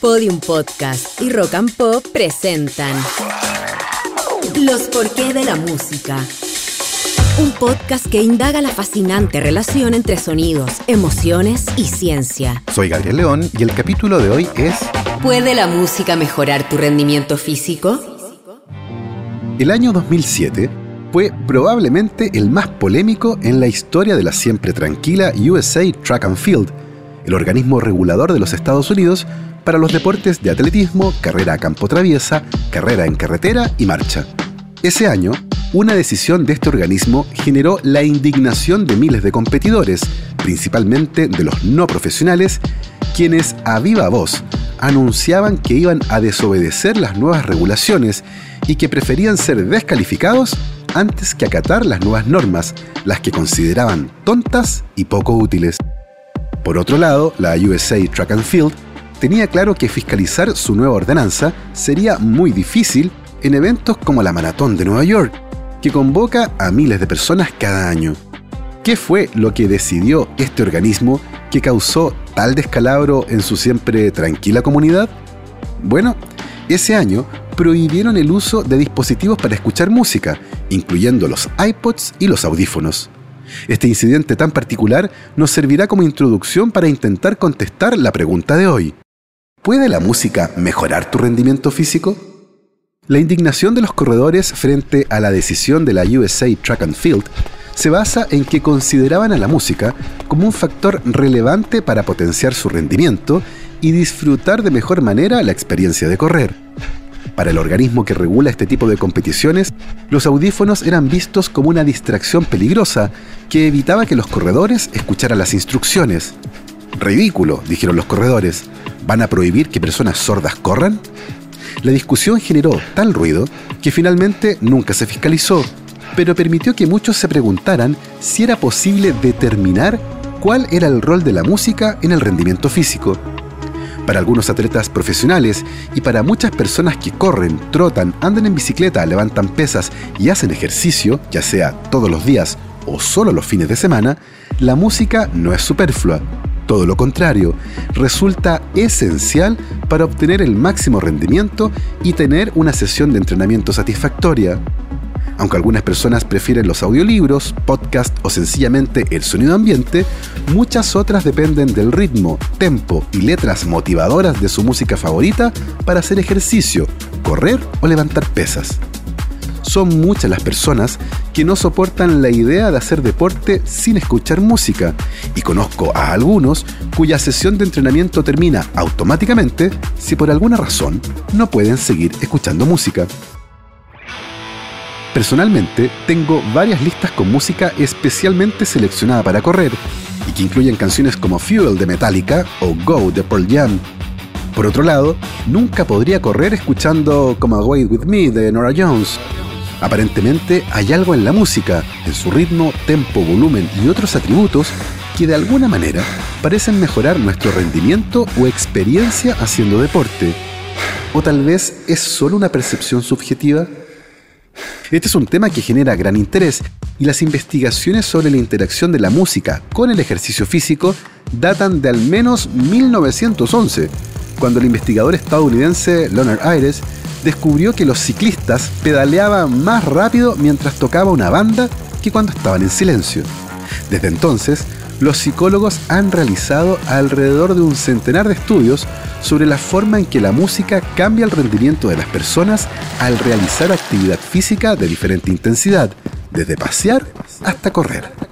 Podium Podcast y Rock and Pop presentan Los porqué de la música. Un podcast que indaga la fascinante relación entre sonidos, emociones y ciencia. Soy Gabriel León y el capítulo de hoy es ¿Puede la música mejorar tu rendimiento físico? El año 2007 fue probablemente el más polémico en la historia de la siempre tranquila USA Track and Field, el organismo regulador de los Estados Unidos para los deportes de atletismo, carrera a campo traviesa, carrera en carretera y marcha. Ese año, una decisión de este organismo generó la indignación de miles de competidores, principalmente de los no profesionales, quienes a viva voz anunciaban que iban a desobedecer las nuevas regulaciones y que preferían ser descalificados antes que acatar las nuevas normas, las que consideraban tontas y poco útiles. Por otro lado, la USA Track and Field tenía claro que fiscalizar su nueva ordenanza sería muy difícil en eventos como la Maratón de Nueva York, que convoca a miles de personas cada año. ¿Qué fue lo que decidió este organismo que causó tal descalabro en su siempre tranquila comunidad? Bueno, ese año prohibieron el uso de dispositivos para escuchar música, incluyendo los iPods y los audífonos. Este incidente tan particular nos servirá como introducción para intentar contestar la pregunta de hoy. ¿Puede la música mejorar tu rendimiento físico? La indignación de los corredores frente a la decisión de la USA Track and Field se basa en que consideraban a la música como un factor relevante para potenciar su rendimiento y disfrutar de mejor manera la experiencia de correr. Para el organismo que regula este tipo de competiciones, los audífonos eran vistos como una distracción peligrosa que evitaba que los corredores escucharan las instrucciones. Ridículo, dijeron los corredores. ¿Van a prohibir que personas sordas corran? La discusión generó tal ruido que finalmente nunca se fiscalizó, pero permitió que muchos se preguntaran si era posible determinar cuál era el rol de la música en el rendimiento físico. Para algunos atletas profesionales y para muchas personas que corren, trotan, andan en bicicleta, levantan pesas y hacen ejercicio, ya sea todos los días o solo los fines de semana, la música no es superflua, todo lo contrario, resulta esencial para obtener el máximo rendimiento y tener una sesión de entrenamiento satisfactoria. Aunque algunas personas prefieren los audiolibros, podcast o sencillamente el sonido ambiente, muchas otras dependen del ritmo, tempo y letras motivadoras de su música favorita para hacer ejercicio, correr o levantar pesas son muchas las personas que no soportan la idea de hacer deporte sin escuchar música, y conozco a algunos cuya sesión de entrenamiento termina automáticamente si por alguna razón no pueden seguir escuchando música. Personalmente, tengo varias listas con música especialmente seleccionada para correr, y que incluyen canciones como Fuel de Metallica o Go de Pearl Jam. Por otro lado, nunca podría correr escuchando Come Away With Me de Nora Jones, Aparentemente hay algo en la música, en su ritmo, tempo, volumen y otros atributos que de alguna manera parecen mejorar nuestro rendimiento o experiencia haciendo deporte. ¿O tal vez es solo una percepción subjetiva? Este es un tema que genera gran interés y las investigaciones sobre la interacción de la música con el ejercicio físico datan de al menos 1911, cuando el investigador estadounidense Leonard Ayres descubrió que los ciclistas pedaleaban más rápido mientras tocaba una banda que cuando estaban en silencio. Desde entonces, los psicólogos han realizado alrededor de un centenar de estudios sobre la forma en que la música cambia el rendimiento de las personas al realizar actividad física de diferente intensidad, desde pasear hasta correr.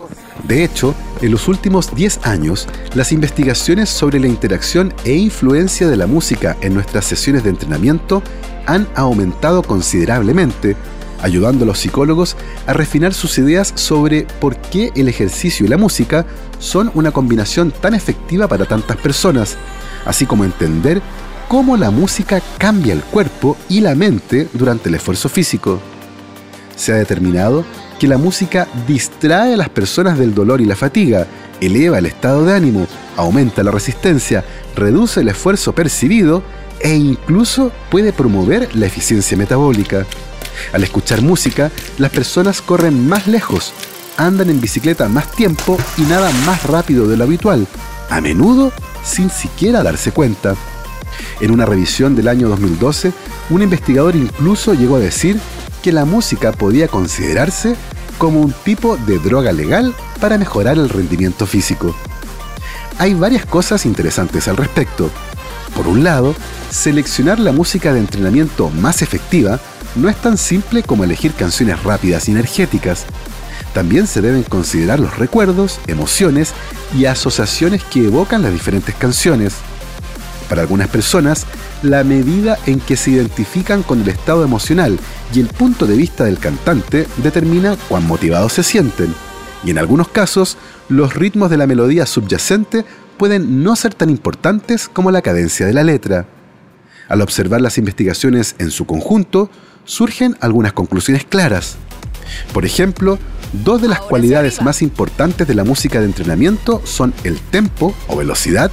De hecho, en los últimos 10 años, las investigaciones sobre la interacción e influencia de la música en nuestras sesiones de entrenamiento han aumentado considerablemente, ayudando a los psicólogos a refinar sus ideas sobre por qué el ejercicio y la música son una combinación tan efectiva para tantas personas, así como entender cómo la música cambia el cuerpo y la mente durante el esfuerzo físico. Se ha determinado que la música distrae a las personas del dolor y la fatiga, eleva el estado de ánimo, aumenta la resistencia, reduce el esfuerzo percibido e incluso puede promover la eficiencia metabólica. Al escuchar música, las personas corren más lejos, andan en bicicleta más tiempo y nadan más rápido de lo habitual, a menudo sin siquiera darse cuenta. En una revisión del año 2012, un investigador incluso llegó a decir que la música podía considerarse como un tipo de droga legal para mejorar el rendimiento físico. Hay varias cosas interesantes al respecto. Por un lado, seleccionar la música de entrenamiento más efectiva no es tan simple como elegir canciones rápidas y energéticas. También se deben considerar los recuerdos, emociones y asociaciones que evocan las diferentes canciones. Para algunas personas, la medida en que se identifican con el estado emocional y el punto de vista del cantante determina cuán motivados se sienten. Y en algunos casos, los ritmos de la melodía subyacente pueden no ser tan importantes como la cadencia de la letra. Al observar las investigaciones en su conjunto, surgen algunas conclusiones claras. Por ejemplo, dos de las cualidades más importantes de la música de entrenamiento son el tempo o velocidad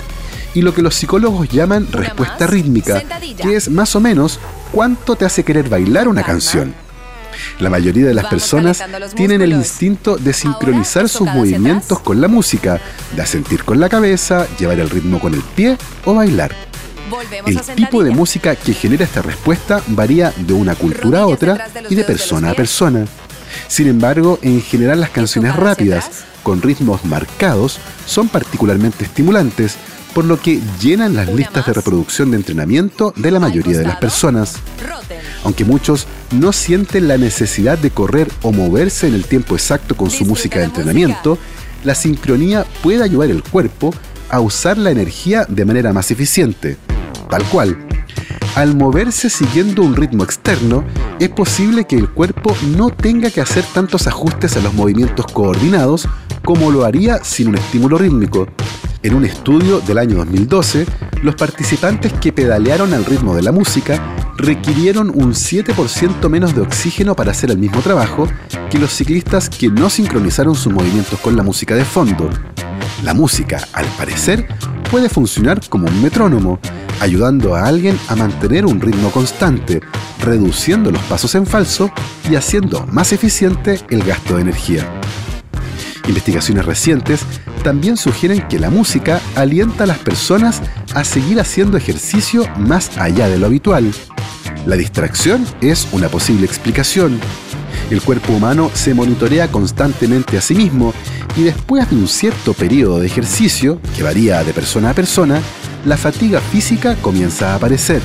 y lo que los psicólogos llaman respuesta rítmica, que es más o menos cuánto te hace querer bailar una canción. La mayoría de las personas tienen el instinto de sincronizar sus movimientos con la música, de asentir con la cabeza, llevar el ritmo con el pie o bailar. El tipo de música que genera esta respuesta varía de una cultura a otra y de persona a persona. Sin embargo, en general las canciones rápidas, con ritmos marcados, son particularmente estimulantes, por lo que llenan las listas de reproducción de entrenamiento de la mayoría de las personas. Aunque muchos no sienten la necesidad de correr o moverse en el tiempo exacto con su música de entrenamiento, la sincronía puede ayudar al cuerpo a usar la energía de manera más eficiente. Tal cual. Al moverse siguiendo un ritmo externo, es posible que el cuerpo no tenga que hacer tantos ajustes a los movimientos coordinados como lo haría sin un estímulo rítmico. En un estudio del año 2012, los participantes que pedalearon al ritmo de la música requirieron un 7% menos de oxígeno para hacer el mismo trabajo que los ciclistas que no sincronizaron sus movimientos con la música de fondo. La música, al parecer, puede funcionar como un metrónomo, ayudando a alguien a mantener un ritmo constante, reduciendo los pasos en falso y haciendo más eficiente el gasto de energía. Investigaciones recientes también sugieren que la música alienta a las personas a seguir haciendo ejercicio más allá de lo habitual. La distracción es una posible explicación. El cuerpo humano se monitorea constantemente a sí mismo y después de un cierto periodo de ejercicio, que varía de persona a persona, la fatiga física comienza a aparecer.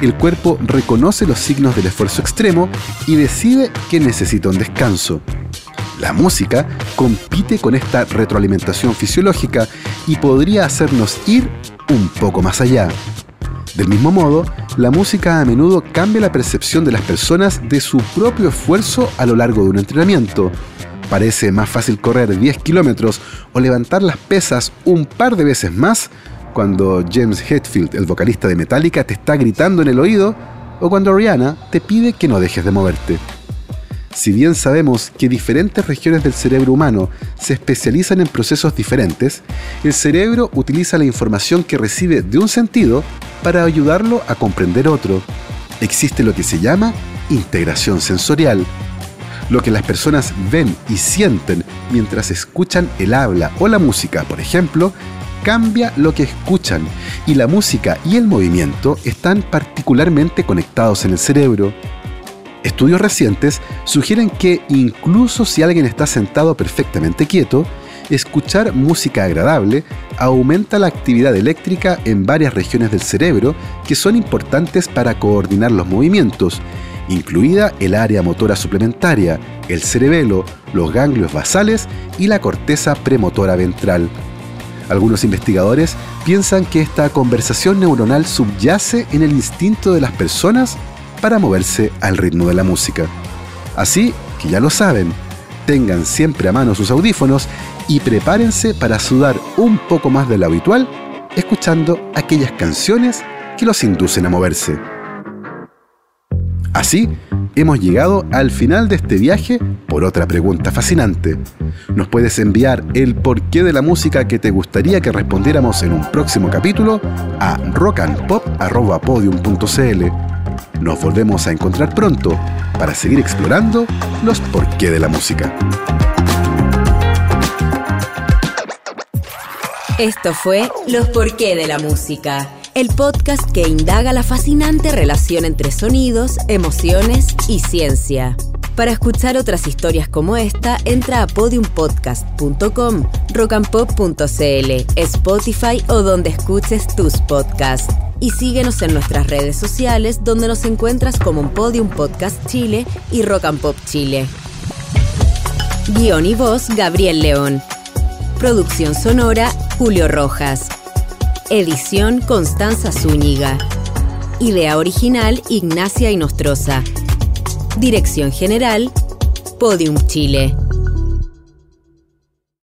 El cuerpo reconoce los signos del esfuerzo extremo y decide que necesita un descanso. La música compite con esta retroalimentación fisiológica y podría hacernos ir un poco más allá. Del mismo modo, la música a menudo cambia la percepción de las personas de su propio esfuerzo a lo largo de un entrenamiento. Parece más fácil correr 10 kilómetros o levantar las pesas un par de veces más cuando James Hetfield, el vocalista de Metallica, te está gritando en el oído o cuando Rihanna te pide que no dejes de moverte. Si bien sabemos que diferentes regiones del cerebro humano se especializan en procesos diferentes, el cerebro utiliza la información que recibe de un sentido para ayudarlo a comprender otro. Existe lo que se llama integración sensorial. Lo que las personas ven y sienten mientras escuchan el habla o la música, por ejemplo, cambia lo que escuchan y la música y el movimiento están particularmente conectados en el cerebro. Estudios recientes sugieren que incluso si alguien está sentado perfectamente quieto, escuchar música agradable aumenta la actividad eléctrica en varias regiones del cerebro que son importantes para coordinar los movimientos, incluida el área motora suplementaria, el cerebelo, los ganglios basales y la corteza premotora ventral. Algunos investigadores piensan que esta conversación neuronal subyace en el instinto de las personas para moverse al ritmo de la música. Así que ya lo saben, tengan siempre a mano sus audífonos y prepárense para sudar un poco más de lo habitual escuchando aquellas canciones que los inducen a moverse. Así, hemos llegado al final de este viaje por otra pregunta fascinante. Nos puedes enviar el porqué de la música que te gustaría que respondiéramos en un próximo capítulo a rockandpop.podium.cl nos volvemos a encontrar pronto para seguir explorando los porqué de la música. Esto fue Los porqué de la música el podcast que indaga la fascinante relación entre sonidos, emociones y ciencia. Para escuchar otras historias como esta, entra a podiumpodcast.com, rockandpop.cl, Spotify o donde escuches tus podcasts. Y síguenos en nuestras redes sociales donde nos encuentras como Podium Podcast Chile y Rock and Pop Chile. Guión y voz Gabriel León. Producción sonora Julio Rojas. Edición Constanza Zúñiga. Idea original Ignacia Inostroza. Dirección General Podium Chile.